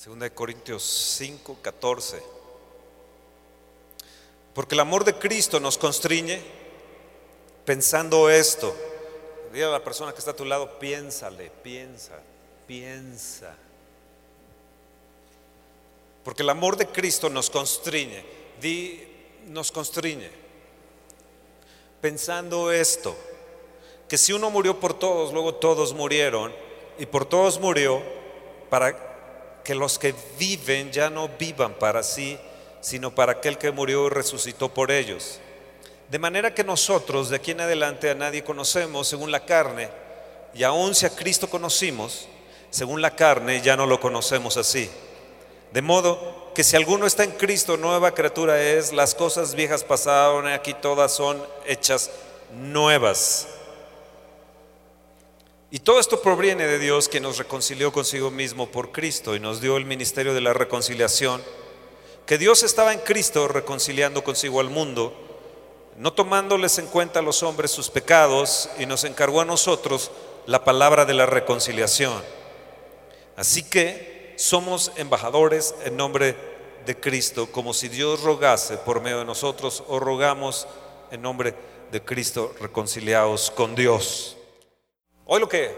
Segunda Corintios 5, 14. Porque el amor de Cristo nos constriñe pensando esto. Dile a la persona que está a tu lado, piénsale, piensa, piensa. Porque el amor de Cristo nos constriñe, di, nos constriñe. Pensando esto, que si uno murió por todos, luego todos murieron, y por todos murió para que los que viven ya no vivan para sí, sino para aquel que murió y resucitó por ellos. De manera que nosotros de aquí en adelante a nadie conocemos según la carne, y aun si a Cristo conocimos, según la carne ya no lo conocemos así. De modo que si alguno está en Cristo, nueva criatura es, las cosas viejas pasaron, aquí todas son hechas nuevas. Y todo esto proviene de Dios que nos reconcilió consigo mismo por Cristo y nos dio el ministerio de la reconciliación, que Dios estaba en Cristo reconciliando consigo al mundo, no tomándoles en cuenta a los hombres sus pecados, y nos encargó a nosotros la palabra de la reconciliación. Así que somos embajadores en nombre de Cristo, como si Dios rogase por medio de nosotros, o rogamos en nombre de Cristo reconciliados con Dios. Hoy lo que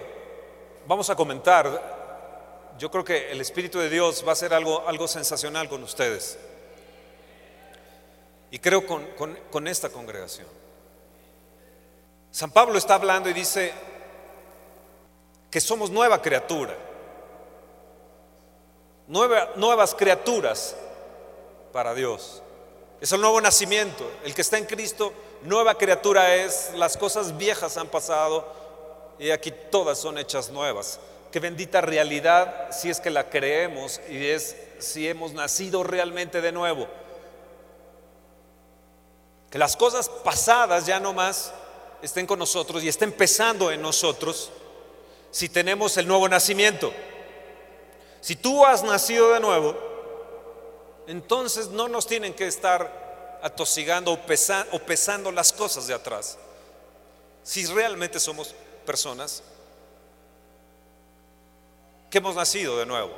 vamos a comentar, yo creo que el Espíritu de Dios va a hacer algo, algo sensacional con ustedes. Y creo con, con esta congregación. San Pablo está hablando y dice que somos nueva criatura. Nueva- nuevas criaturas para Dios. Es el nuevo nacimiento. El que está en Cristo, nueva criatura es. Las cosas viejas han pasado y aquí todas son hechas nuevas. Qué bendita realidad si es que la creemos y es si hemos nacido realmente de nuevo. Que las cosas pasadas ya no más estén con nosotros y estén empezando en nosotros si tenemos el nuevo nacimiento. Si tú has nacido de nuevo, entonces no nos tienen que estar atosigando o pesando las cosas de atrás. Si realmente somos personas que hemos nacido de nuevo.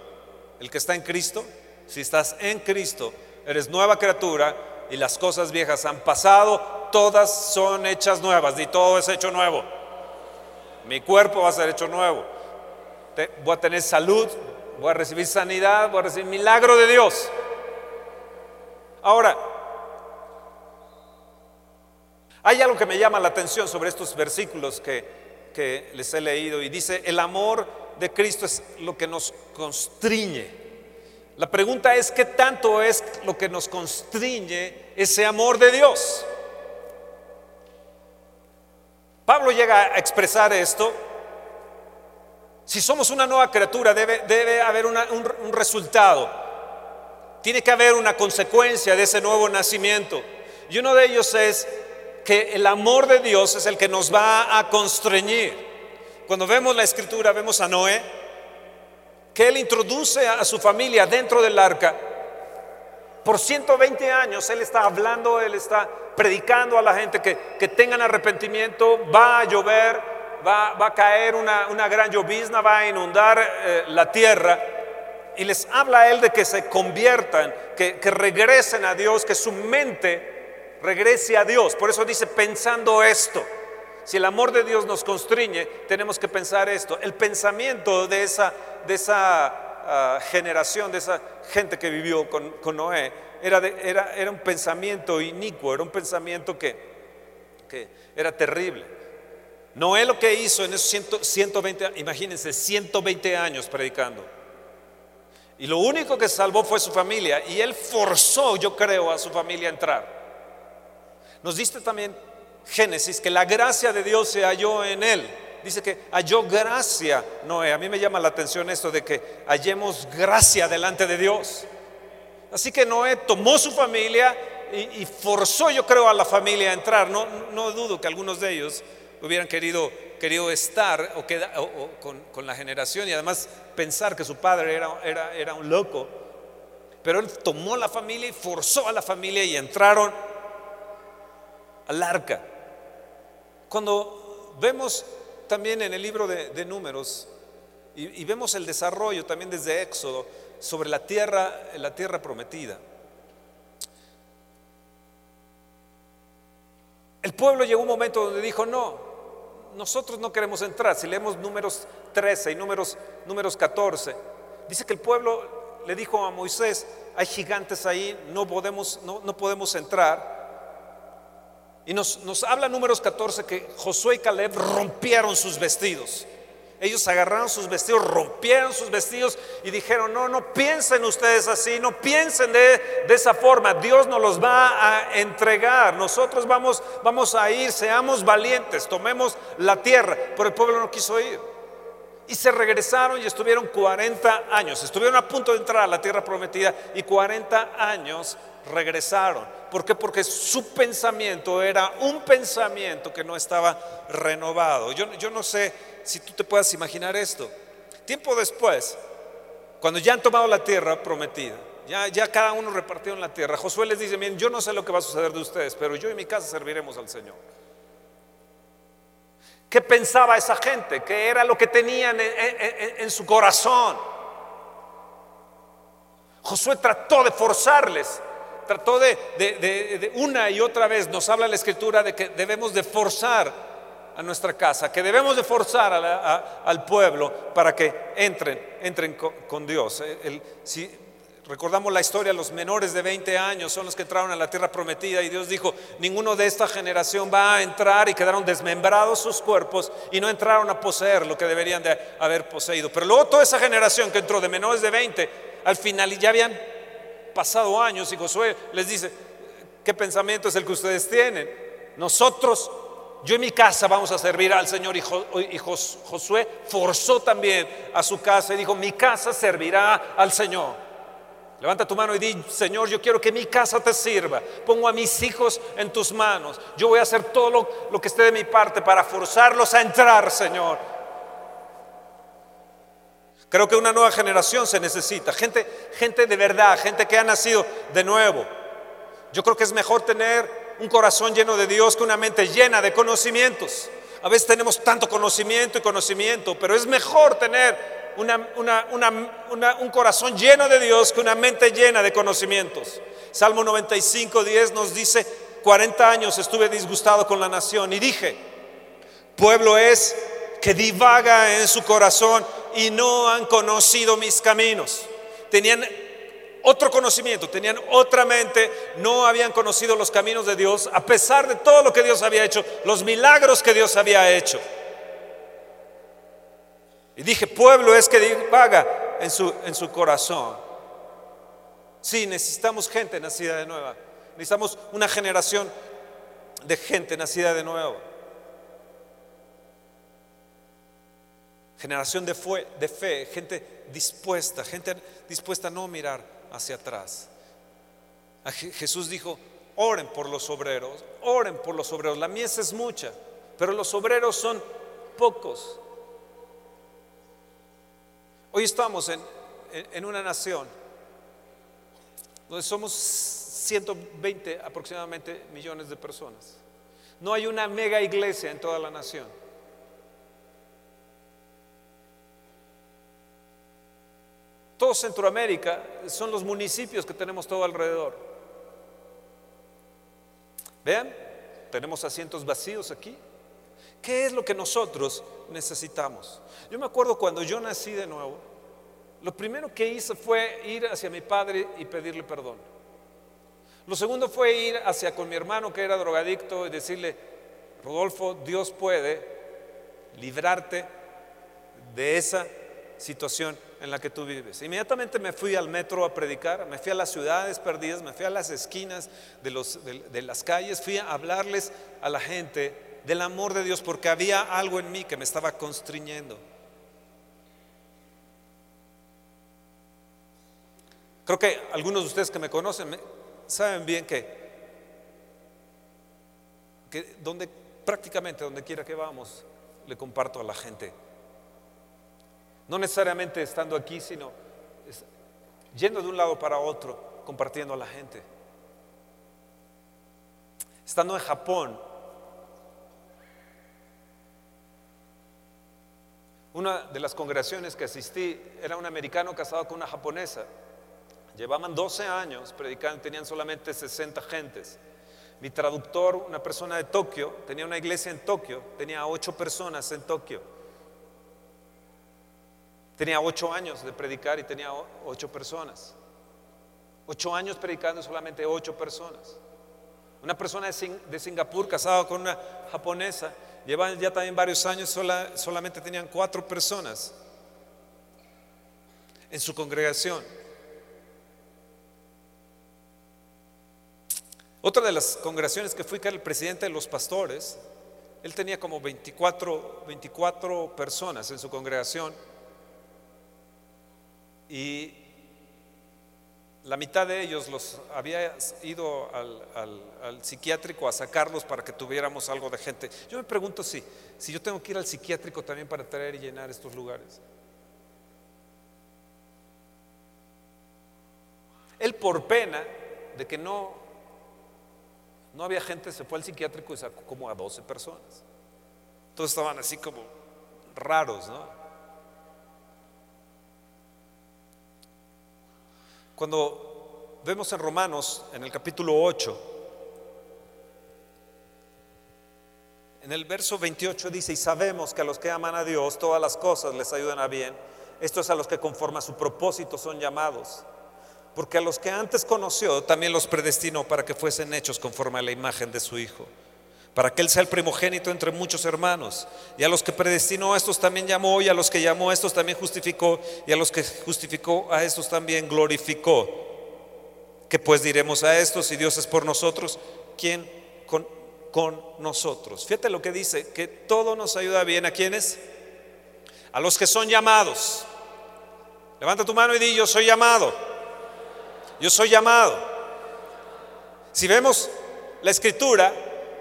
El que está en Cristo, si estás en Cristo, eres nueva criatura y las cosas viejas han pasado, todas son hechas nuevas y todo es hecho nuevo. Mi cuerpo va a ser hecho nuevo. Voy a tener salud, voy a recibir sanidad, voy a recibir milagro de Dios. Ahora, hay algo que me llama la atención sobre estos versículos que, que les he leído y dice, el amor de Cristo es lo que nos constriñe. La pregunta es, ¿qué tanto es lo que nos constriñe ese amor de Dios? Pablo llega a expresar esto. Si somos una nueva criatura, debe, debe haber un, un resultado. Tiene que haber una consecuencia de ese nuevo nacimiento. Y uno de ellos es que el amor de Dios es el que nos va a constreñir. Cuando vemos la escritura, vemos a Noé, que él introduce a su familia dentro del arca. Por 120 años él está hablando, él está predicando a la gente que, que tengan arrepentimiento, va a llover, va, va a caer una, una gran llovizna, va a inundar eh, la tierra. Y les habla a él de que se conviertan, que, que regresen a Dios, que su mente regrese a Dios. Por eso dice pensando esto. Si el amor de Dios nos constriñe, tenemos que pensar esto. El pensamiento de esa, de esa ah, generación, de esa gente que vivió con, con Noé, era, era, era un pensamiento inicuo, era un pensamiento que, que era terrible. Noé lo que hizo en esos 100 120, imagínense, 120 años predicando. Y lo único que salvó fue su familia. Y él forzó, yo creo, a su familia a entrar. Nos dice también Génesis que la gracia de Dios se halló en él. Dice que halló gracia Noé. A mí me llama la atención esto de que hallemos gracia delante de Dios. Así que Noé tomó su familia y, forzó, yo creo, a la familia a entrar. No, no dudo que algunos de ellos hubieran querido, querido estar o- o con, con la generación y además pensar que su padre era, era, era un loco. Pero él tomó la familia y forzó a la familia y entraron al arca. Cuando vemos también en el libro de, números y, y vemos el desarrollo también desde Éxodo, sobre la tierra, la tierra prometida. El pueblo llegó un momento donde dijo, no, nosotros no queremos entrar. Si leemos números 13 y números, números 14, dice que el pueblo le dijo a Moisés, hay gigantes ahí, no podemos, no, no podemos entrar. Y nos, nos habla números 14 que Josué y Caleb rompieron sus vestidos. Ellos agarraron sus vestidos, rompieron sus vestidos y dijeron, no, no piensen ustedes así, no piensen de, esa forma, Dios nos los va a entregar, nosotros vamos, vamos a ir, seamos valientes, tomemos la tierra, pero el pueblo no quiso ir. Y se regresaron y estuvieron 40 años, estuvieron a punto de entrar a la tierra prometida y 40 años regresaron. ¿Por qué? Porque su pensamiento era un pensamiento que no estaba renovado. Yo, yo no sé si tú te puedas imaginar esto. Tiempo después, cuando ya han tomado la tierra prometida, ya, ya cada uno repartió en la tierra, Josué les dice, miren, yo no sé lo que va a suceder de ustedes, pero yo y mi casa serviremos al Señor. ¿Qué pensaba esa gente? ¿Qué era lo que tenían en su corazón? Josué trató de forzarles trató de, una y otra vez, nos habla la escritura de que debemos de forzar a nuestra casa, que debemos de forzar al pueblo para que entren, entren con, Dios. Recordamos la historia, los menores de 20 años son los que entraron a la tierra prometida y Dios dijo, ninguno de esta generación va a entrar y quedaron desmembrados sus cuerpos y no entraron a poseer lo que deberían de haber poseído. Pero luego toda esa generación que entró de menores de 20, al final ya habían pasado años y Josué les dice, ¿qué pensamiento es el que ustedes tienen? Nosotros, yo y mi casa vamos a servir al Señor y, Josué forzó también a su casa y dijo, mi casa servirá al Señor. Levanta tu mano y di, Señor, yo quiero que mi casa te sirva. Pongo a mis hijos en tus manos. Yo voy a hacer todo lo, que esté de mi parte para forzarlos a entrar, Señor. Creo que una nueva generación se necesita, gente, gente de verdad, gente que ha nacido de nuevo. Yo creo que es mejor tener un corazón lleno de Dios que una mente llena de conocimientos. A veces tenemos tanto conocimiento y conocimiento, pero es mejor tener un corazón lleno de Dios que una mente llena de conocimientos. Salmo 95, 10 nos dice, 40 años estuve disgustado con la nación y dije, pueblo es que divaga en su corazón y no han conocido mis caminos. Tenían otro conocimiento, tenían otra mente, no habían conocido los caminos de Dios, a pesar de todo lo que Dios había hecho, los milagros que Dios había hecho. Y dije, pueblo es que divaga en su, en su corazón. Sí, necesitamos gente nacida de nueva. Necesitamos una generación de gente nacida de nuevo. generación de, de fe, gente dispuesta, gente dispuesta a no mirar hacia atrás. Jesús dijo, oren por los obreros, oren por los obreros. La mies es mucha, pero los obreros son pocos. Hoy estamos en, en una nación donde somos 120 aproximadamente millones de personas. No hay una mega iglesia en toda la nación. Todo Centroamérica son los municipios que tenemos todo alrededor. Vean, tenemos asientos vacíos aquí. ¿Qué es lo que nosotros necesitamos? Yo me acuerdo cuando yo nací de nuevo, lo primero que hice fue ir hacia mi padre y pedirle perdón. Lo segundo fue ir hacia con mi hermano que era drogadicto y decirle, Rodolfo, Dios puede librarte de esa situación en la que tú vives. Inmediatamente me fui al metro a predicar, me fui a las ciudades perdidas, me fui a las esquinas de, de, las calles, fui a hablarles a la gente del amor de Dios porque había algo en mí que me estaba constriñendo. Creo que algunos de ustedes que me conocen saben bien que, que donde, prácticamente donde quiera que vamos, le comparto a la gente no necesariamente estando aquí, sino yendo de un lado para otro, compartiendo a la gente. Estando en Japón, Una de las congregaciones que asistí era un americano casado con una japonesa. Llevaban 12 años predicando, tenían solamente 60 gentes. Mi traductor, una persona de Tokio, tenía una iglesia en Tokio, tenía 8 personas en Tokio. Tenía 8 años de predicar y tenía 8 personas. 8 años predicando solamente 8 personas. Una persona de, Singapur casada con una japonesa, llevan ya también varios años, solamente tenían 4 personas en su congregación. Otra de las congregaciones que fui, que era el presidente de los pastores, él tenía como 24, 24 personas en su congregación y la mitad de ellos los había ido al, psiquiátrico a sacarlos para que tuviéramos algo de gente. Yo me pregunto si, si yo tengo que ir al psiquiátrico también para traer y llenar estos lugares. Él por pena de que no no había gente, se fue al psiquiátrico y sacó como a 12 personas. Todos estaban así como raros, ¿no? Cuando vemos en Romanos, en el capítulo 8, en el verso 28 dice, y sabemos que a los que aman a Dios todas las cosas les ayudan a bien. Esto es a los que conforme a su propósito son llamados. Porque a los que antes conoció también los predestinó para que fuesen hechos conforme a la imagen de su Hijo, para que Él sea el primogénito entre muchos hermanos. Y a los que predestinó a estos también llamó, y a los que llamó a estos también justificó, y a los que justificó a estos también glorificó. ¿Qué pues diremos a estos? Si Dios es por nosotros, ¿quién con, con nosotros? Fíjate lo que dice, que todo nos ayuda bien. ¿A quiénes? A los que son llamados. Levanta tu mano y di, yo soy llamado. Yo soy llamado. Si vemos la escritura,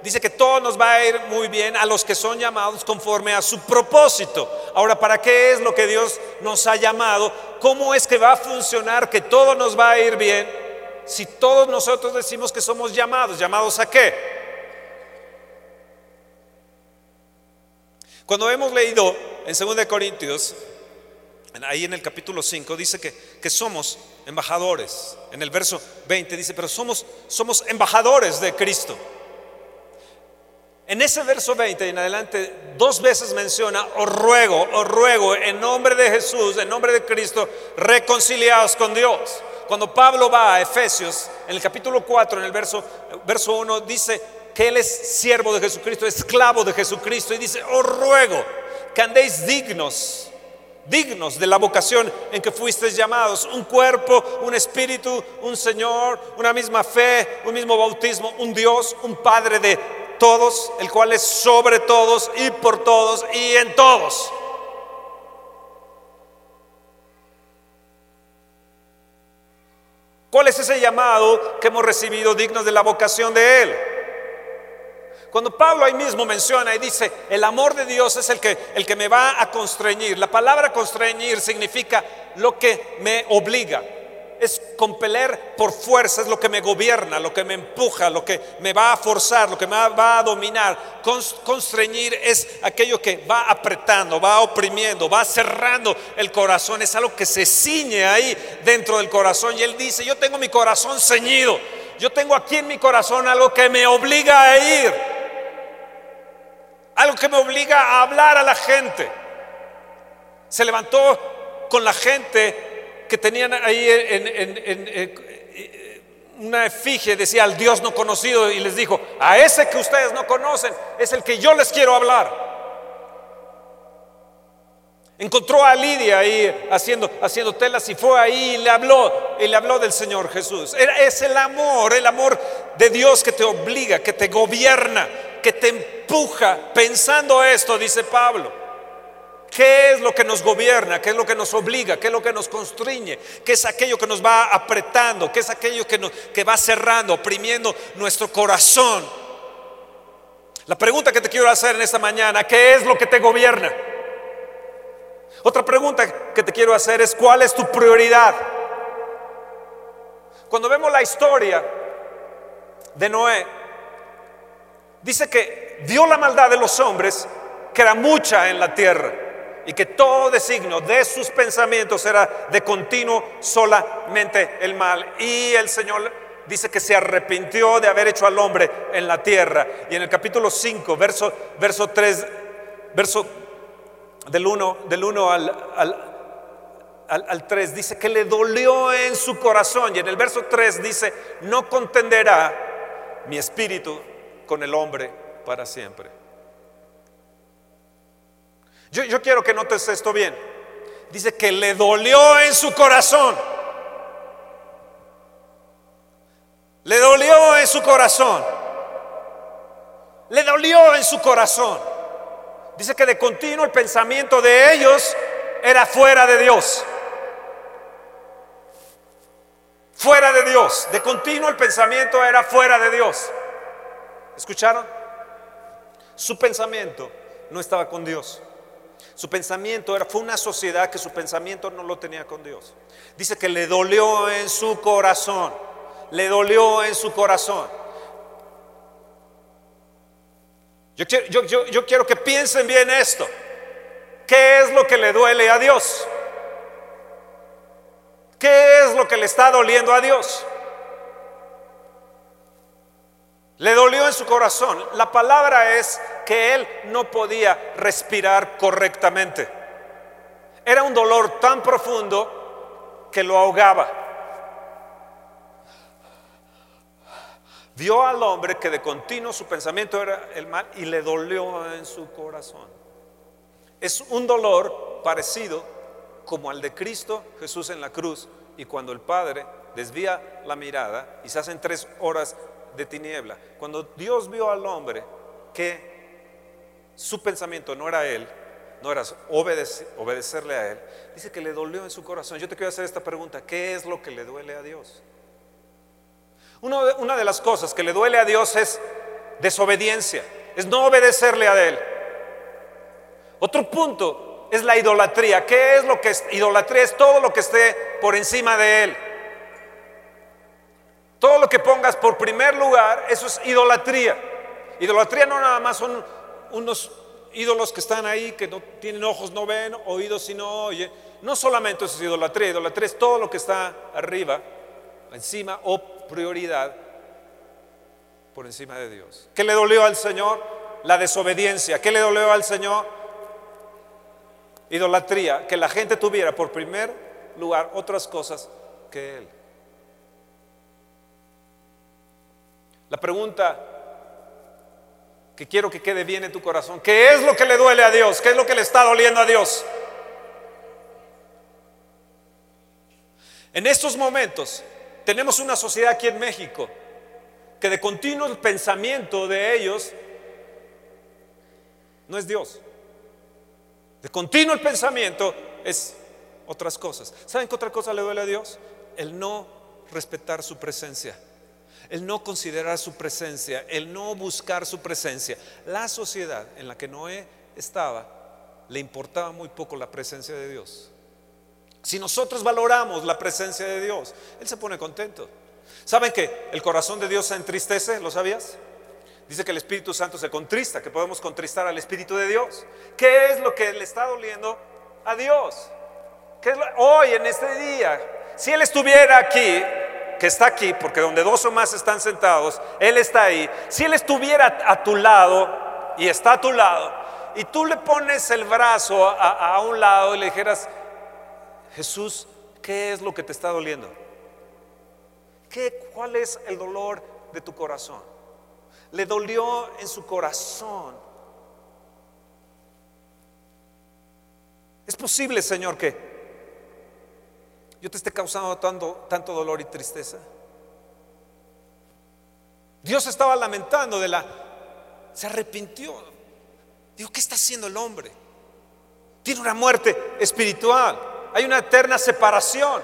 dice que todo nos va a ir muy bien a los que son llamados conforme a su propósito. Ahora, ¿para qué es lo que Dios nos ha llamado? ¿Cómo es que va a funcionar que todo nos va a ir bien si todos nosotros decimos que somos llamados? ¿Llamados a qué? Cuando hemos leído en 2 Corintios Ahí en el capítulo 5 dice que, que, somos embajadores. En el verso 20 dice, pero somos, somos embajadores de Cristo. En ese verso 20 y en adelante dos veces menciona, os ruego, os ruego en nombre de Jesús, en nombre de Cristo, reconciliados con Dios. Cuando Pablo va a Efesios, en el capítulo 4, en el verso, verso 1, dice que él es siervo de Jesucristo, esclavo de Jesucristo, y dice, os ruego que andéis dignos dignos de la vocación en que fuisteis llamados. Un cuerpo, un espíritu, un Señor, una misma fe, un mismo bautismo, un Dios, un Padre de todos, el cual es sobre todos y por todos y en todos. ¿Cuál es ese llamado que hemos recibido dignos de la vocación de Él? Cuando Pablo ahí mismo menciona y dice, el amor de Dios es el que, el que me va a constreñir. La palabra constreñir significa lo que me obliga. Es compeler por fuerza, es lo que me gobierna, lo que me empuja, lo que me va a forzar, lo que me va a dominar. Constreñir es aquello que va apretando, va oprimiendo, va cerrando el corazón. Es algo que se ciñe ahí dentro del corazón. Y él dice, yo tengo mi corazón ceñido. Yo tengo aquí en mi corazón algo que me obliga a ir algo que me obliga a hablar a la gente. Se levantó con la gente que tenían ahí en, una efigie, decía al Dios no conocido, y les dijo, a ese que ustedes no conocen es el que yo les quiero hablar. Encontró a Lidia ahí haciendo, haciendo telas y fue ahí y le habló, y le habló del Señor Jesús. Es el amor, el amor de Dios que te obliga, que te gobierna, que te empuja. Pensando esto, dice Pablo, ¿qué es lo que nos gobierna? ¿Qué es lo que nos obliga? ¿Qué es lo que nos constriñe? ¿Qué es aquello que nos va apretando? ¿Qué es aquello que, nos, que va cerrando, oprimiendo nuestro corazón? La pregunta que te quiero hacer en esta mañana, ¿qué es lo que te gobierna? Otra pregunta que te quiero hacer es, ¿cuál es tu prioridad? Cuando vemos la historia de Noé, Dice que vio la maldad de los hombres, que era mucha en la tierra. Y que todo designo de sus pensamientos era de continuo solamente el mal. Y el Señor dice que se arrepintió de haber hecho al hombre en la tierra. Y en el capítulo 5, verso, verso 3, verso del 1, del 1 al, al, al 3, dice que le dolió en su corazón. Y en el verso 3 dice, no contenderá mi espíritu con el hombre para siempre. Yo, quiero que notes esto bien. Dice que le dolió en su corazón. Le dolió en su corazón. Le dolió en su corazón. Dice que de continuo el pensamiento de ellos era fuera de Dios. Fuera de Dios. De continuo el pensamiento era fuera de Dios. ¿Escucharon? Su pensamiento no estaba con Dios. Su pensamiento era, fue una sociedad que su pensamiento no lo tenía con Dios. Dice que le dolió en su corazón, le dolió en su corazón. Yo quiero, yo quiero que piensen bien esto. ¿Qué es lo que le duele a Dios? ¿Qué es lo que le está doliendo a Dios? Le dolió en su corazón. La palabra es que él no podía respirar correctamente. Era un dolor tan profundo que lo ahogaba. Vio al hombre que de continuo su pensamiento era el mal y le dolió en su corazón. Es un dolor parecido como al de Cristo Jesús en la cruz y cuando el Padre desvía la mirada y se hacen tres horas de tiniebla. Cuando Dios vio al hombre que su pensamiento no era él, no era obedecerle a él, dice que le dolió en su corazón. Yo te quiero hacer esta pregunta, ¿qué es lo que le duele a Dios? una de las cosas que le duele a Dios es desobediencia, es no obedecerle a él. Otro punto es la idolatría. ¿Qué es lo que es idolatría? Es todo lo que esté por encima de él. Todo lo que pongas por primer lugar, eso es idolatría. Idolatría no nada más son unos ídolos que están ahí, que no tienen ojos, no ven, oídos y no oye. No solamente eso es idolatría, idolatría es todo lo que está arriba, encima o prioridad por encima de Dios. ¿Qué le dolió al Señor? La desobediencia. ¿Qué le dolió al Señor? Idolatría, que la gente tuviera por primer lugar otras cosas que Él. La pregunta que quiero que quede bien en tu corazón, ¿qué es lo que le duele a Dios? ¿Qué es lo que le está doliendo a Dios? En estos momentos tenemos una sociedad aquí en México que de continuo el pensamiento de ellos no es Dios. De continuo el pensamiento es otras cosas. ¿Saben qué otra cosa le duele a Dios? El no respetar su presencia el no considerar su presencia, el no buscar su presencia. La sociedad en la que Noé estaba le importaba muy poco la presencia de Dios. Si nosotros valoramos la presencia de Dios, Él se pone contento. ¿Saben que el corazón de Dios se entristece? ¿Lo sabías? Dice que el Espíritu Santo se contrista, que podemos contristar al Espíritu de Dios. ¿Qué es lo que le está doliendo a Dios? hoy, en este día, si Él estuviera aquí, que está aquí, porque donde dos o más están sentados, Él está ahí. Si Él estuviera a tu lado y está a tu lado, y tú le pones el brazo a, un lado y le dijeras, Jesús, ¿qué es lo que te está doliendo? ¿Qué, ¿Cuál es el dolor de tu corazón? Le dolió en su corazón. Es posible, Señor, que yo te esté causando tanto, tanto dolor y tristeza. Dios estaba lamentando de la... Se arrepintió. Dijo, ¿qué está haciendo el hombre? Tiene una muerte espiritual. Hay una eterna separación.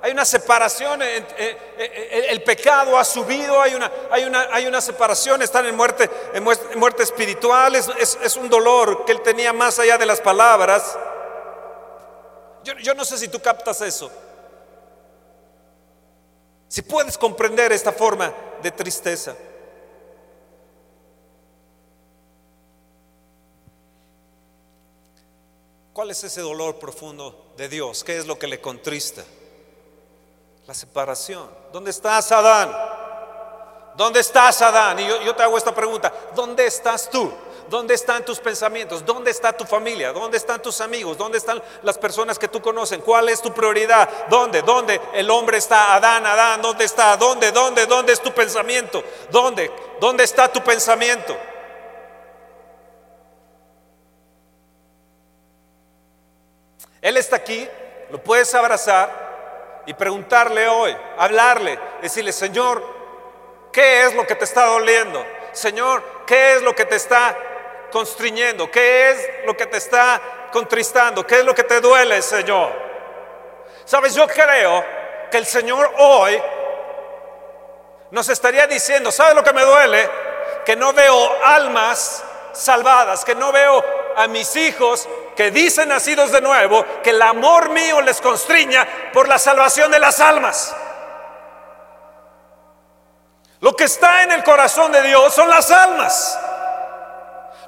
Hay una separación. el pecado ha subido. Hay una, hay una, hay una separación. Están en muerte, en muerte espiritual. Es, es un dolor que él tenía más allá de las palabras. Yo, no sé si tú captas eso. Si puedes comprender esta forma de tristeza. ¿Cuál es ese dolor profundo de Dios? ¿Qué es lo que le contrista? La separación. ¿Dónde estás, Adán? ¿Dónde estás, Adán? Y yo, te hago esta pregunta. ¿Dónde estás tú? ¿Dónde están tus pensamientos? ¿Dónde está tu familia? ¿Dónde están tus amigos? ¿Dónde están las personas que tú conoces? ¿Cuál es tu prioridad? ¿Dónde? ¿Dónde el hombre está? Adán, Adán, ¿dónde está? ¿Dónde? ¿Dónde? ¿Dónde es tu pensamiento? ¿Dónde? ¿Dónde está tu pensamiento? Él está aquí, lo puedes abrazar y preguntarle hoy, hablarle, decirle, Señor, ¿qué es lo que te está doliendo? Señor, ¿qué es lo que te está constriñendo? ¿Qué es lo que te está contristando? ¿Qué es lo que te duele, Señor? Sabes, yo creo que el Señor hoy nos estaría diciendo, ¿sabes lo que me duele? Que no veo almas salvadas, que no veo a mis hijos que dicen nacidos de nuevo, que el amor mío les constriña por la salvación de las almas. Lo que está en el corazón de Dios son las almas.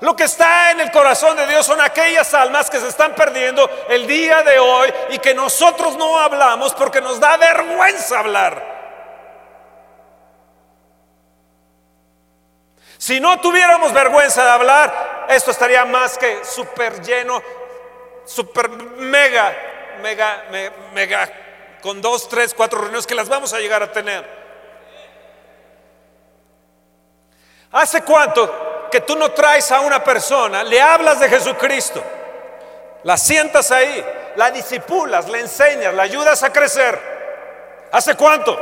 Lo que está en el corazón de Dios son aquellas almas que se están perdiendo el día de hoy y que nosotros no hablamos porque nos da vergüenza hablar. Si no tuviéramos vergüenza de hablar, esto estaría más que súper lleno, súper mega, mega, mega, con dos, tres, cuatro reuniones que las vamos a llegar a tener. ¿Hace cuánto que tú no traes a una persona, le hablas de Jesucristo, la sientas ahí, la disipulas, le enseñas, la ayudas a crecer? ¿Hace cuánto?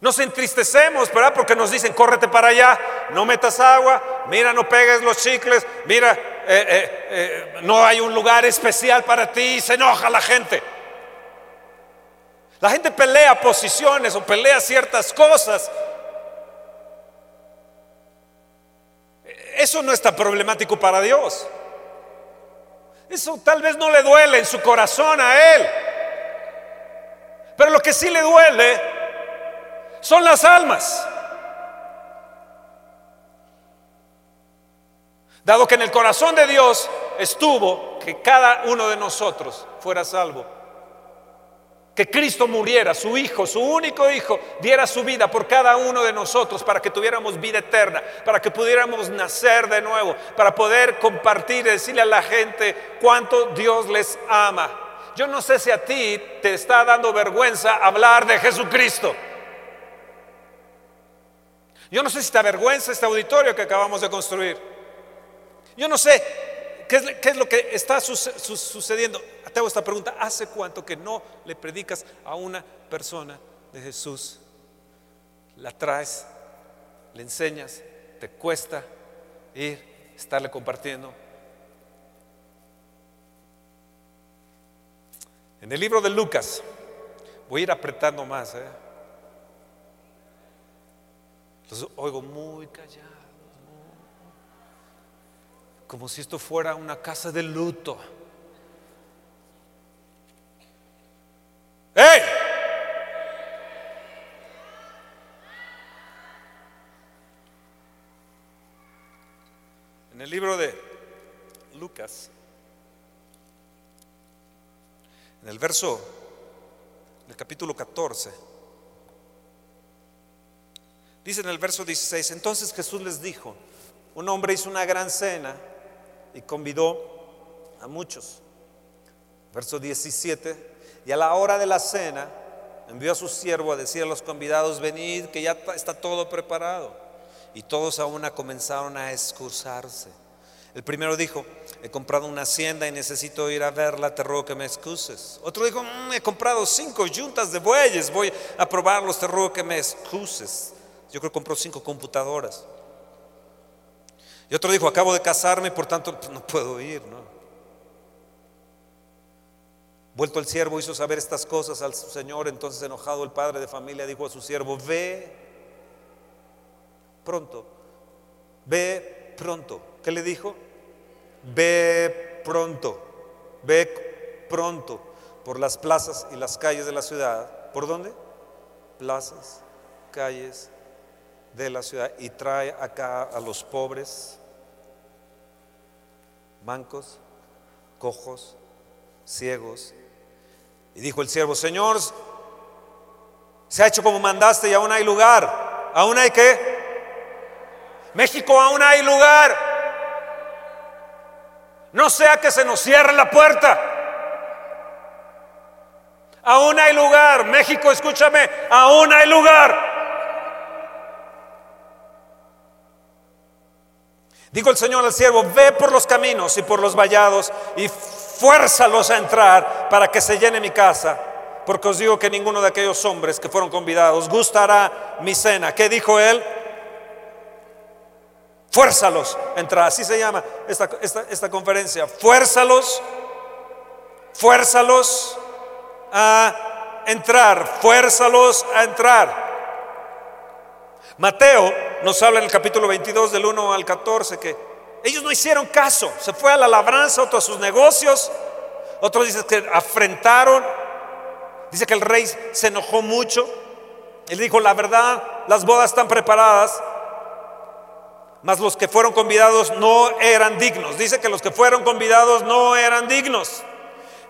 Nos entristecemos, ¿verdad? Porque nos dicen, córrete para allá, no metas agua, mira, no pegues los chicles, mira, eh, eh, eh, no hay un lugar especial para ti, y se enoja la gente. La gente pelea posiciones o pelea ciertas cosas. Eso no está problemático para Dios. Eso tal vez no le duele en su corazón a Él. Pero lo que sí le duele son las almas. Dado que en el corazón de Dios estuvo que cada uno de nosotros fuera salvo. Que Cristo muriera, su Hijo, su único Hijo, diera su vida por cada uno de nosotros para que tuviéramos vida eterna, para que pudiéramos nacer de nuevo, para poder compartir y decirle a la gente cuánto Dios les ama. Yo no sé si a ti te está dando vergüenza hablar de Jesucristo. Yo no sé si te avergüenza este auditorio que acabamos de construir. Yo no sé qué es, lo que está sucediendo. Te hago esta pregunta. ¿Hace cuánto que no le predicas a una persona de Jesús? La traes, le enseñas, te cuesta ir, estarle compartiendo. En el libro de Lucas, voy a ir apretando más. ¿eh? Los oigo muy callados, como si esto fuera una casa de luto. ¡Ey! En el libro de Lucas, en el verso, del capítulo 14, Dice en el verso 16, entonces Jesús les dijo, un hombre hizo una gran cena y convidó a muchos. Verso 17, y a la hora de la cena envió a su siervo a decir a los convidados, venid, que ya está todo preparado. Y todos a una comenzaron a excursarse. El primero dijo, he comprado una hacienda y necesito ir a verla, te ruego que me excuses. Otro dijo, mm, he comprado cinco yuntas de bueyes, voy a probarlos, te ruego que me excuses. Yo creo que compró cinco computadoras. Y otro dijo, acabo de casarme, por tanto pues, no puedo ir. Vuelto el siervo hizo saber estas cosas al Señor, entonces enojado el padre de familia dijo a su siervo, ve pronto, ve pronto. ¿Qué le dijo? Ve pronto, ve pronto por las plazas y las calles de la ciudad. ¿Por dónde? Plazas, calles de la ciudad y trae acá a los pobres, mancos, cojos, ciegos. Y dijo el siervo, Señor, se ha hecho como mandaste y aún hay lugar. ¿Aún hay qué? México, aún hay lugar. No sea que se nos cierre la puerta. Aún hay lugar. México, escúchame, aún hay lugar. Dijo el Señor al siervo, ve por los caminos y por los vallados y fuérzalos a entrar para que se llene mi casa. Porque os digo que ninguno de aquellos hombres que fueron convidados gustará mi cena. ¿Qué dijo él? Fuérzalos a entrar. Así se llama esta, esta conferencia. Fuérzalos, fuérzalos a entrar. Fuérzalos a entrar. Mateo nos habla en el capítulo 22 del 1 al 14 que ellos no hicieron caso, se fue a la labranza, otros a sus negocios, otros dicen que afrentaron, dice que el rey se enojó mucho, él dijo, la verdad, las bodas están preparadas, mas los que fueron convidados no eran dignos, dice que los que fueron convidados no eran dignos.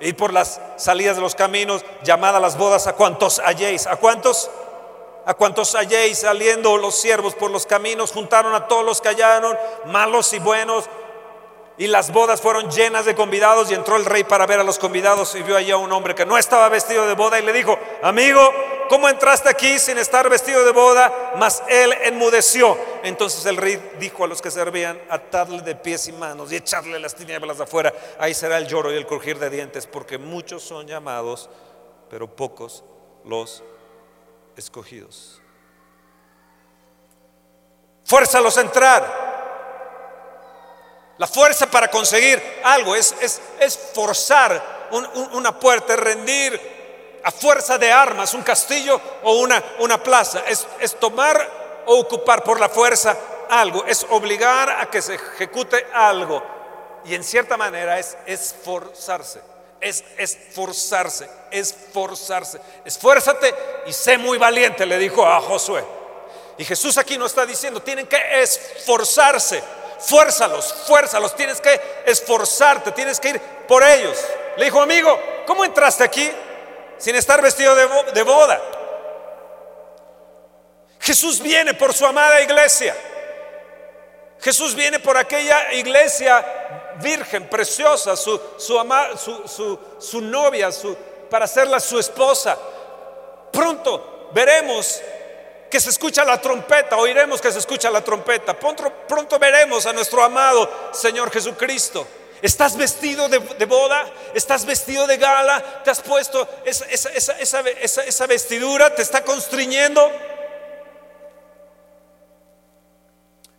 Y por las salidas de los caminos, llamada las bodas a cuantos halléis, a cuantos a cuantos halléis saliendo los siervos por los caminos, juntaron a todos los que hallaron, malos y buenos, y las bodas fueron llenas de convidados y entró el rey para ver a los convidados y vio allá a un hombre que no estaba vestido de boda y le dijo, amigo, ¿cómo entraste aquí sin estar vestido de boda? Mas él enmudeció. Entonces el rey dijo a los que servían, atadle de pies y manos y echarle las tinieblas afuera. Ahí será el lloro y el crujir de dientes, porque muchos son llamados, pero pocos los escogidos. Fuérzalos a entrar. La fuerza para conseguir algo es, es, forzar una puerta, es rendir a fuerza de armas un castillo o una, una plaza. Es, es tomar o ocupar por la fuerza algo, es obligar a que se ejecute algo. Y en cierta manera es esforzarse es esforzarse, esforzarse. Esfuérzate y sé muy valiente, le dijo a Josué. Y Jesús aquí nos está diciendo, tienen que esforzarse. Fuérzalos, fuérzalos, tienes que esforzarte, tienes que ir por ellos. Le dijo, amigo, ¿cómo entraste aquí sin estar vestido de, boda? Jesús viene por su amada iglesia. Jesús viene por aquella iglesia virgen, preciosa, su, su, su, novia, su, para hacerla su esposa. Pronto veremos que se escucha la trompeta, oiremos que se escucha la trompeta. Pronto, veremos a nuestro amado Señor Jesucristo. ¿Estás vestido de, boda? ¿Estás vestido de gala? ¿Te has puesto esa, esa, esa vestidura? ¿Te está constriñendo?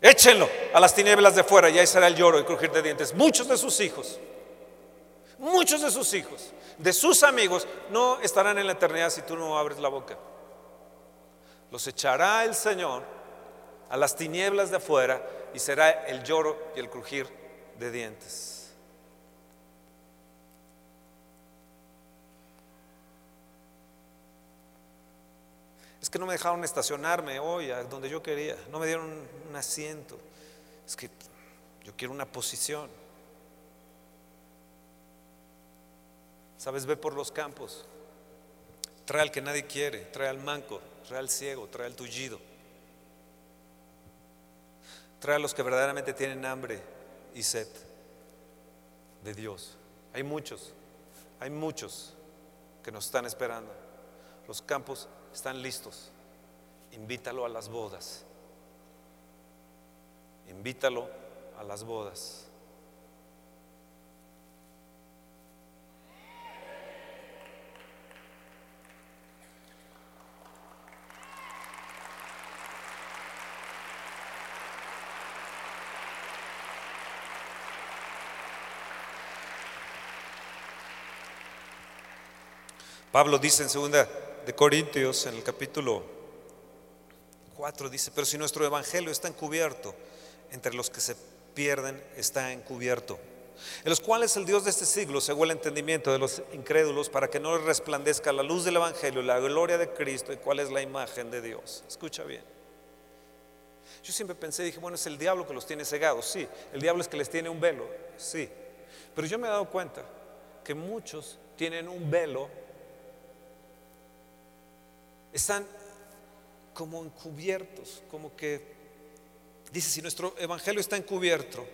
Échenlo a las tinieblas de fuera y ahí será el lloro y crujir de dientes. Muchos de sus hijos, muchos de sus hijos, de sus amigos, no estarán en la eternidad si tú no abres la boca. Los echará el Señor a las tinieblas de afuera y será el lloro y el crujir de dientes. Es que no me dejaron estacionarme hoy a donde yo quería, no me dieron un asiento. Es que yo quiero una posición. Sabes, ve por los campos. Trae al que nadie quiere, trae al manco, trae al ciego, trae al tullido. Trae a los que verdaderamente tienen hambre y sed de Dios. Hay muchos, hay muchos que nos están esperando. Los campos están listos. Invítalo a las bodas. Invítalo a las bodas. Pablo dice en segunda de Corintios, en el capítulo 4, dice, pero si nuestro evangelio está encubierto, entre los que se pierden está encubierto, en los cuales el Dios de este siglo cegó el entendimiento de los incrédulos para que no resplandezca la luz del evangelio, la gloria de Cristo y cuál es la imagen de Dios. Escucha bien. Yo siempre pensé, dije, bueno, es el diablo que los tiene cegados, sí, el diablo es que les tiene un velo, sí. Pero yo me he dado cuenta que muchos tienen un velo, están como encubiertos, como que, dice, si nuestro evangelio está encubierto,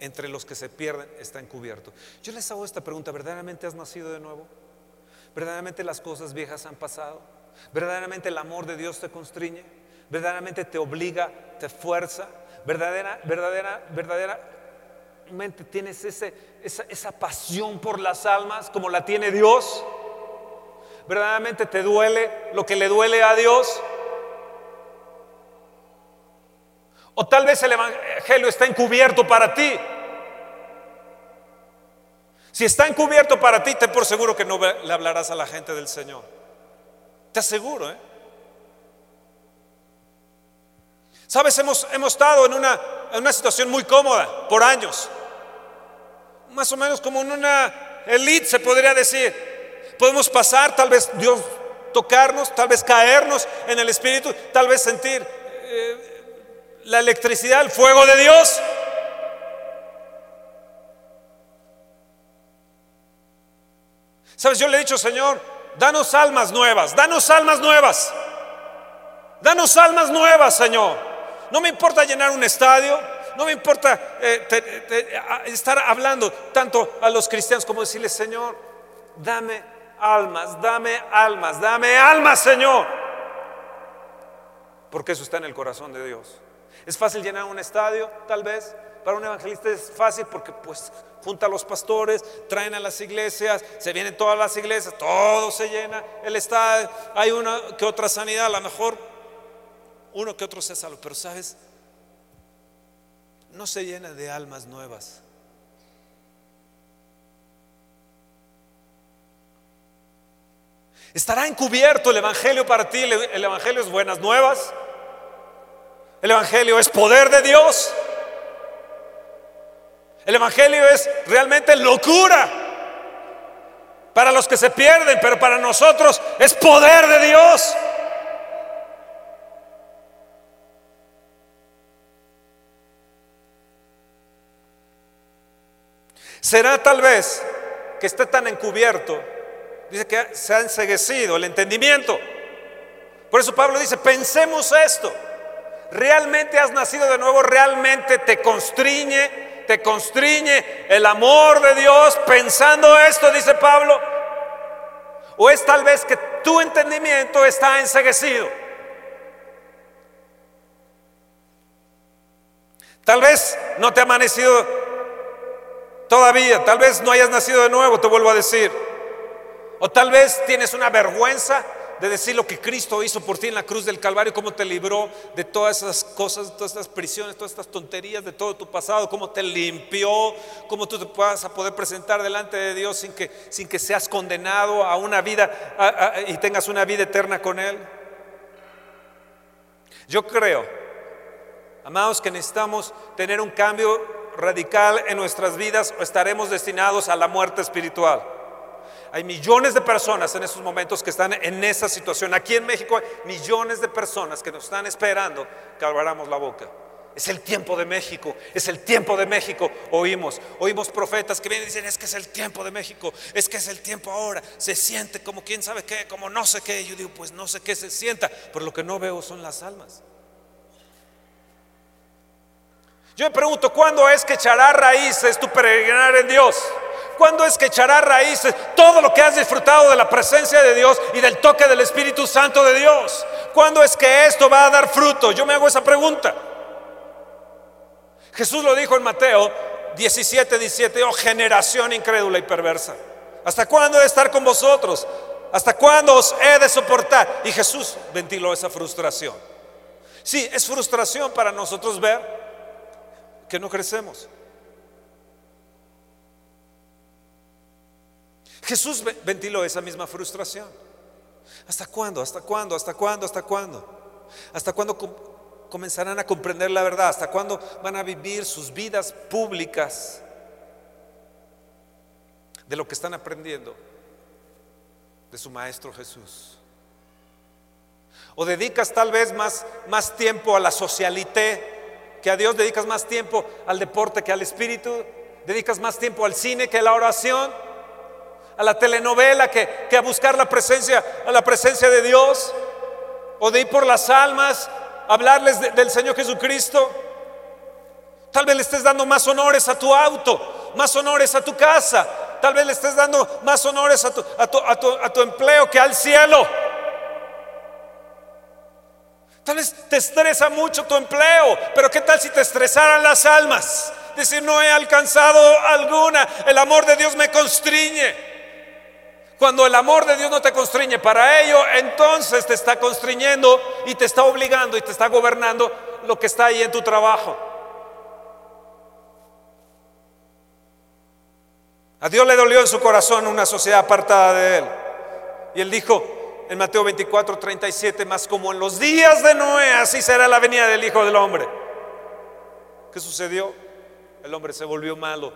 entre los que se pierden está encubierto. Yo les hago esta pregunta, ¿verdaderamente has nacido de nuevo? ¿Verdaderamente las cosas viejas han pasado? ¿Verdaderamente el amor de Dios te constriñe? ¿Verdaderamente te obliga, te fuerza? ¿Verdadera, verdadera, verdaderamente tienes ese, esa, esa pasión por las almas como la tiene Dios? ¿Verdaderamente te duele lo que le duele a Dios? O tal vez el Evangelio está encubierto para ti. Si está encubierto para ti, te por seguro que no le hablarás a la gente del Señor. Te aseguro, ¿eh? Sabes, hemos, hemos estado en una, en una situación muy cómoda por años. Más o menos como en una elite, se podría decir. Podemos pasar, tal vez Dios tocarnos, tal vez caernos en el Espíritu, tal vez sentir eh, la electricidad, el fuego de Dios. Sabes, yo le he dicho, Señor, danos almas nuevas, danos almas nuevas. Danos almas nuevas, Señor. No me importa llenar un estadio, no me importa eh, estar hablando tanto a los cristianos como decirles, Señor, dame almas, dame almas, dame almas, Señor. Porque eso está en el corazón de Dios. Es fácil llenar un estadio, tal vez, para un evangelista es fácil porque pues junta a los pastores, traen a las iglesias, se vienen todas las iglesias, todo se llena, el estadio, hay una que otra sanidad, a lo mejor uno que otro se pero sabes, no se llena de almas nuevas. Estará encubierto el Evangelio para ti. El Evangelio es buenas nuevas. El Evangelio es poder de Dios. El Evangelio es realmente locura para los que se pierden, pero para nosotros es poder de Dios. Será tal vez que esté tan encubierto, dice que se ha enseguecido el entendimiento. Por eso Pablo dice, pensemos esto, realmente has nacido de nuevo, realmente te constriñe te constriñe el amor de Dios pensando esto, dice Pablo? ¿O es tal vez que tu entendimiento está enseguecido? Tal vez no te ha amanecido todavía, tal vez no hayas nacido de nuevo, te vuelvo a decir. O tal vez tienes una vergüenza de decir lo que Cristo hizo por ti en la cruz del Calvario, cómo te libró de todas esas cosas, todas estas prisiones, todas estas tonterías de todo tu pasado, cómo te limpió, cómo tú te puedas a poder presentar delante de Dios sin que, sin que seas condenado a una vida y tengas una vida eterna con Él. Yo creo, amados, que necesitamos tener un cambio radical en nuestras vidas o estaremos destinados a la muerte espiritual. Hay millones de personas en estos momentos que están en esa situación. Aquí en México hay millones de personas que nos están esperando que abramos la boca. Es el tiempo de México, es el tiempo de México. Oímos, oímos profetas que vienen y dicen, es que es el tiempo de México, es que es el tiempo ahora. Se siente como quién sabe qué, como no sé qué. Yo digo, pues no sé qué se sienta, pero lo que no veo son las almas. Yo me pregunto, ¿cuándo es que echará raíces tu peregrinar en Dios? ¿Cuándo es que echará raíces todo lo que has disfrutado de la presencia de Dios y del toque del Espíritu Santo de Dios? ¿Cuándo es que esto va a dar fruto? Yo me hago esa pregunta. Jesús lo dijo en Mateo 17, 17, oh generación incrédula y perversa. ¿Hasta cuándo he de estar con vosotros? ¿Hasta cuándo os he de soportar? Y Jesús ventiló esa frustración. Sí, es frustración para nosotros ver que no crecemos. Jesús ventiló esa misma frustración. ¿Hasta cuándo? ¿Hasta cuándo? ¿Hasta cuándo? ¿Hasta cuándo? ¿Hasta cuándo comenzarán a comprender la verdad? ¿Hasta cuándo van a vivir sus vidas públicas de lo que están aprendiendo de su Maestro Jesús? ¿O dedicas tal vez más, más tiempo a la socialité que a Dios, dedicas más tiempo al deporte que al espíritu, dedicas más tiempo al cine que a la oración, a la telenovela que, que a buscar la presencia, a la presencia de Dios, o de ir por las almas, hablarles del Señor Jesucristo. Tal vez le estés dando más honores a tu auto, más honores a tu casa, tal vez le estés dando más honores a tu, a tu, a tu, a tu empleo que al cielo. Tal vez te estresa mucho tu empleo, pero ¿qué tal si te estresaran las almas? Decir, no he alcanzado alguna, el amor de Dios me constriñe. Cuando el amor de Dios no te constriñe para ello, entonces te está constriñendo y te está obligando y te está gobernando lo que está ahí en tu trabajo. A Dios le dolió en su corazón una sociedad apartada de Él. Y Él dijo, en Mateo 24, 37, más como en los días de Noé, así será la venida del Hijo del Hombre. ¿Qué sucedió? El hombre se volvió malo.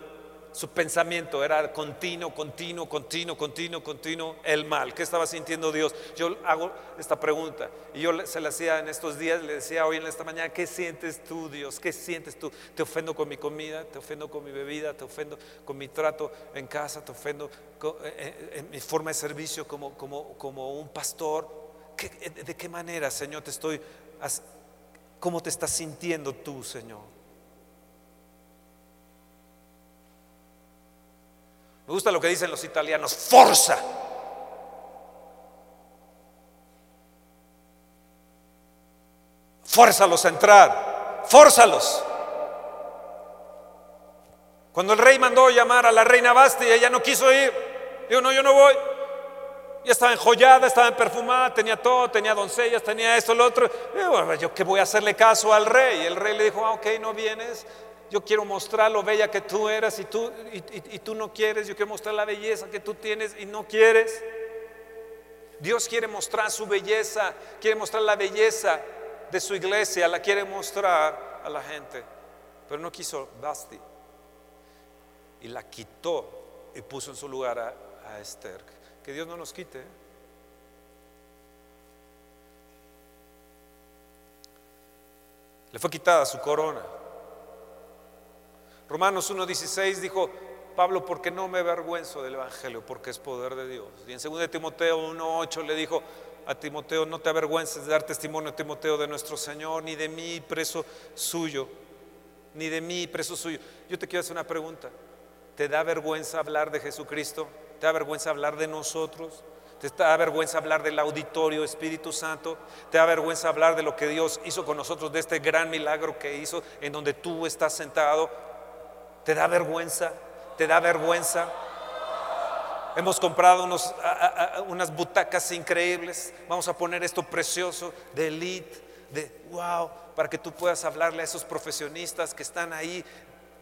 Su pensamiento era continuo, continuo, continuo, continuo, continuo, el mal. ¿Qué estaba sintiendo Dios? Yo hago esta pregunta y yo se la hacía en estos días, le decía hoy en esta mañana, ¿qué sientes tú Dios? ¿Qué sientes tú? ¿Te ofendo con mi comida? ¿Te ofendo con mi bebida? ¿Te ofendo con mi trato en casa? ¿Te ofendo eh, eh, en mi forma de servicio como, como, como un pastor? ¿De qué manera, Señor, te estoy... ¿Cómo te estás sintiendo tú, Señor? Me gusta lo que dicen los italianos, forza. Fórzalos a entrar, fórzalos. Cuando el rey mandó llamar a la reina Basti, ella no quiso ir. Dijo, no, yo no voy. Ya estaba enjollada, estaba perfumada, tenía todo, tenía doncellas, tenía esto, lo otro. yo qué voy a hacerle caso al rey. El rey le dijo, ah, ok, no vienes. Yo quiero mostrar lo bella que tú eras y tú, y, tú no quieres. Yo quiero mostrar la belleza que tú tienes y no quieres. Dios quiere mostrar su belleza, quiere mostrar la belleza de su iglesia, la quiere mostrar a la gente. Pero no quiso Basti. Y la quitó y puso en su lugar a, Esther. Que Dios no nos quite. ¿eh? Le fue quitada su corona. Romanos 1.16 dijo, Pablo, porque no me avergüenzo del Evangelio, porque es poder de Dios. Y en 2 Timoteo 1.8 le dijo a Timoteo, no te avergüences de dar testimonio a Timoteo de nuestro Señor, ni de mí preso suyo, ni de mí preso suyo. Yo te quiero hacer una pregunta. ¿Te da vergüenza hablar de Jesucristo? ¿Te da vergüenza hablar de nosotros? ¿Te da vergüenza hablar del auditorio Espíritu Santo? ¿Te da vergüenza hablar de lo que Dios hizo con nosotros, de este gran milagro que hizo en donde tú estás sentado? ¿Te da vergüenza? ¿Te da vergüenza? Hemos comprado unas butacas increíbles. Vamos a poner esto precioso de elite, de wow, para que tú puedas hablarle a esos profesionistas que están ahí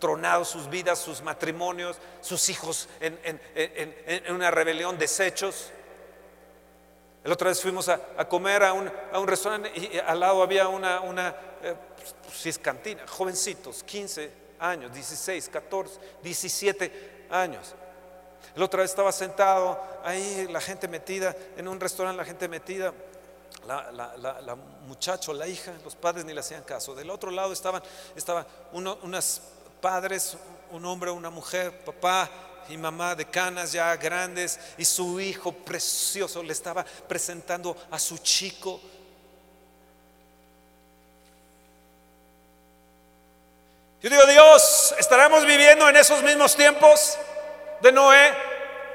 tronados sus vidas, sus matrimonios, sus hijos en, una rebelión, desechos. El otra vez fuimos a, comer a un, restaurante y al lado había una, una eh, pues, cantina, jovencitos, 15, años, 16, 14, 17 años. La otra vez estaba sentado ahí, la gente metida, en un restaurante, la gente metida, la, la, muchacho, la hija, los padres ni le hacían caso. Del otro lado estaban, estaban unos padres, un hombre, una mujer, papá y mamá de canas ya grandes, y su hijo precioso le estaba presentando a su chico Yo digo, Dios, ¿estaremos viviendo en esos mismos tiempos de Noé?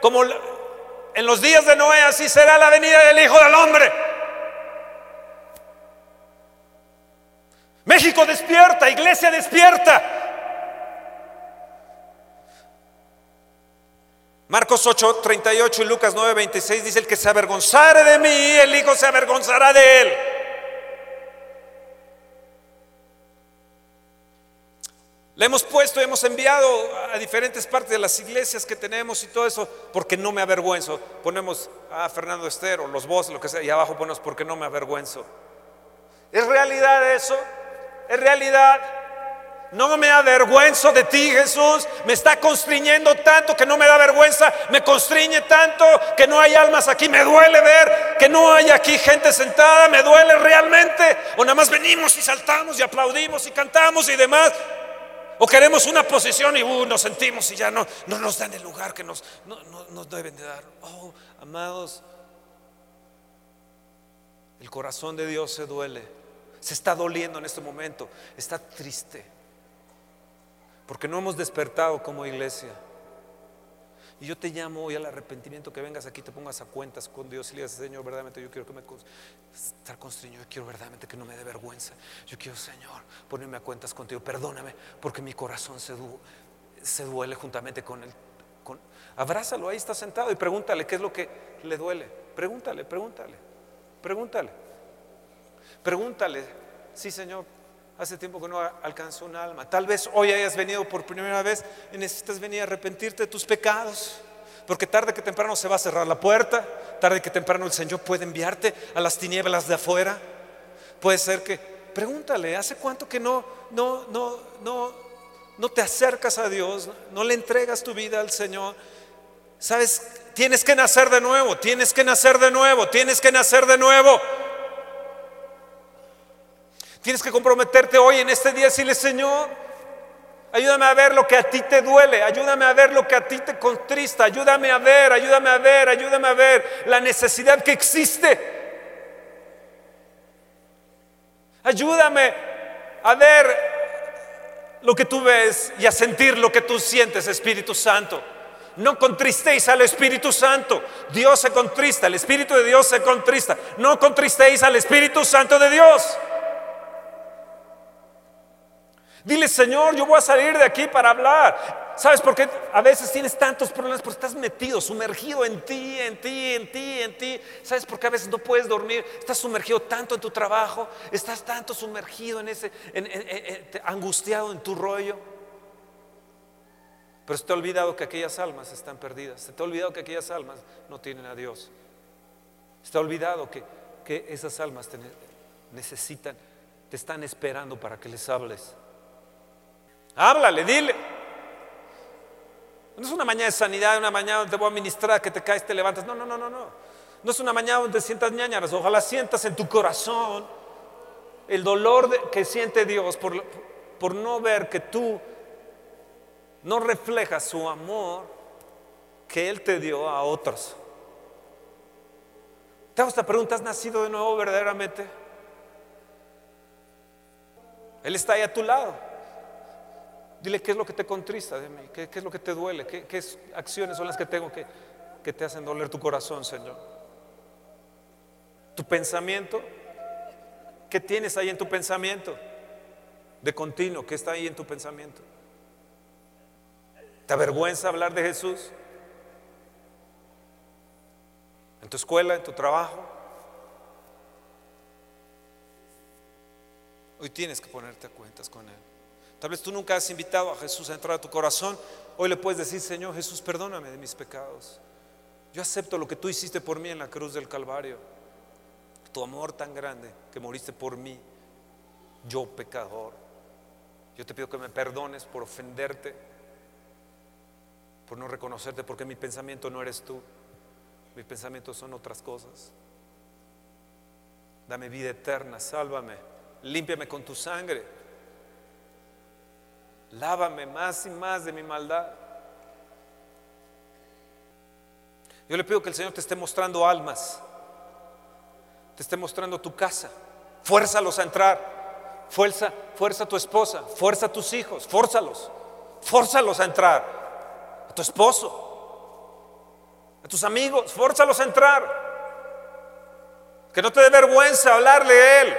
Como en los días de Noé, así será la venida del Hijo del Hombre. México despierta, iglesia despierta. Marcos 8, 38 y Lucas 9, 26 dice, el que se avergonzare de mí, el Hijo se avergonzará de él. Le hemos puesto, hemos enviado a diferentes partes de las iglesias que tenemos y todo eso, porque no me avergüenzo. Ponemos a Fernando Estero, los voces, lo que sea, y abajo ponemos porque no me avergüenzo. ¿Es realidad eso? ¿Es realidad? No me avergüenzo de ti, Jesús. Me está constriñendo tanto que no me da vergüenza. Me constriñe tanto que no hay almas aquí. Me duele ver que no hay aquí gente sentada. Me duele realmente. O nada más venimos y saltamos y aplaudimos y cantamos y demás. O queremos una posición y uh, nos sentimos y ya no, no nos dan el lugar que nos, nos deben de dar. Oh, amados, el corazón de Dios se duele. Se está doliendo en este momento. Está triste. Porque no hemos despertado como iglesia. Y yo te llamo hoy al arrepentimiento, que vengas aquí, te pongas a cuentas con Dios y le digas, Señor, verdaderamente yo quiero que me estar constreñido, yo quiero verdaderamente que no me dé vergüenza. Yo quiero, Señor, ponerme a cuentas contigo, perdóname, porque mi corazón se, se duele juntamente con él. Con, abrázalo, ahí está sentado y pregúntale qué es lo que le duele. Pregúntale, pregúntale, pregúntale. Pregúntale, sí, Señor, hace tiempo que no alcanzó un alma. Tal vez hoy hayas venido por primera vez y necesitas venir a arrepentirte de tus pecados. Porque tarde que temprano se va a cerrar la puerta, tarde que temprano el Señor puede enviarte a las tinieblas de afuera. Puede ser que, pregúntale, ¿hace cuánto que no, no, no, no, no te acercas a Dios, no le entregas tu vida al Señor? Sabes, tienes que nacer de nuevo, tienes que nacer de nuevo, tienes que nacer de nuevo. Tienes que comprometerte hoy en este día y decirle, Señor, ayúdame a ver lo que a ti te duele, ayúdame a ver lo que a ti te contrista, ayúdame a ver, ayúdame a ver, ayúdame a ver la necesidad que existe. Ayúdame a ver lo que tú ves y a sentir lo que tú sientes, Espíritu Santo. No contristéis al Espíritu Santo. Dios se contrista, el Espíritu de Dios se contrista. No contristéis al Espíritu Santo de Dios. Dile, Señor, yo voy a salir de aquí para hablar. ¿Sabes por qué a veces tienes tantos problemas? Porque estás metido, sumergido en ti, en ti, en ti, en ti. ¿Sabes por qué a veces no puedes dormir? Estás sumergido tanto en tu trabajo, estás tanto sumergido en ese, angustiado en tu rollo. Pero se te ha olvidado que aquellas almas están perdidas. Se te ha olvidado que aquellas almas no tienen a Dios. Se te ha olvidado que, que esas almas necesitan, te están esperando para que les hables. Háblale, dile. No es una mañana de sanidad, una mañana donde te voy a ministrar, que te caes, te levantas. No, no, no, no, no. No es una mañana donde sientas ñañaras. Ojalá sientas en tu corazón el dolor que siente Dios por, por no ver que tú no reflejas su amor que Él te dio a otros. Te hago esta pregunta, ¿has nacido de nuevo verdaderamente? Él está ahí a tu lado. Dile qué es lo que te contrista de mí, qué, es lo que te duele, qué, acciones son las que tengo que, que te hacen doler tu corazón, Señor. Tu pensamiento, ¿qué tienes ahí en tu pensamiento? De continuo, ¿qué está ahí en tu pensamiento? ¿Te avergüenza hablar de Jesús? ¿En tu escuela, en tu trabajo? Hoy tienes que ponerte a cuentas con Él. Tal vez tú nunca has invitado a Jesús a entrar a tu corazón. Hoy le puedes decir, Señor Jesús, perdóname de mis pecados. Yo acepto lo que tú hiciste por mí en la cruz del Calvario. Tu amor tan grande que moriste por mí, yo pecador. Yo te pido que me perdones por ofenderte, por no reconocerte, porque mi pensamiento no eres tú. Mis pensamientos son otras cosas. Dame vida eterna, sálvame, límpiame con tu sangre. Lávame más y más de mi maldad. Yo le pido que el Señor te esté mostrando almas, te esté mostrando tu casa. Fuérzalos a entrar. Fuerza, fuerza a tu esposa, fuerza a tus hijos, fórzalos, fórzalos a entrar. A tu esposo, a tus amigos, fórzalos a entrar. Que no te dé vergüenza hablarle a Él.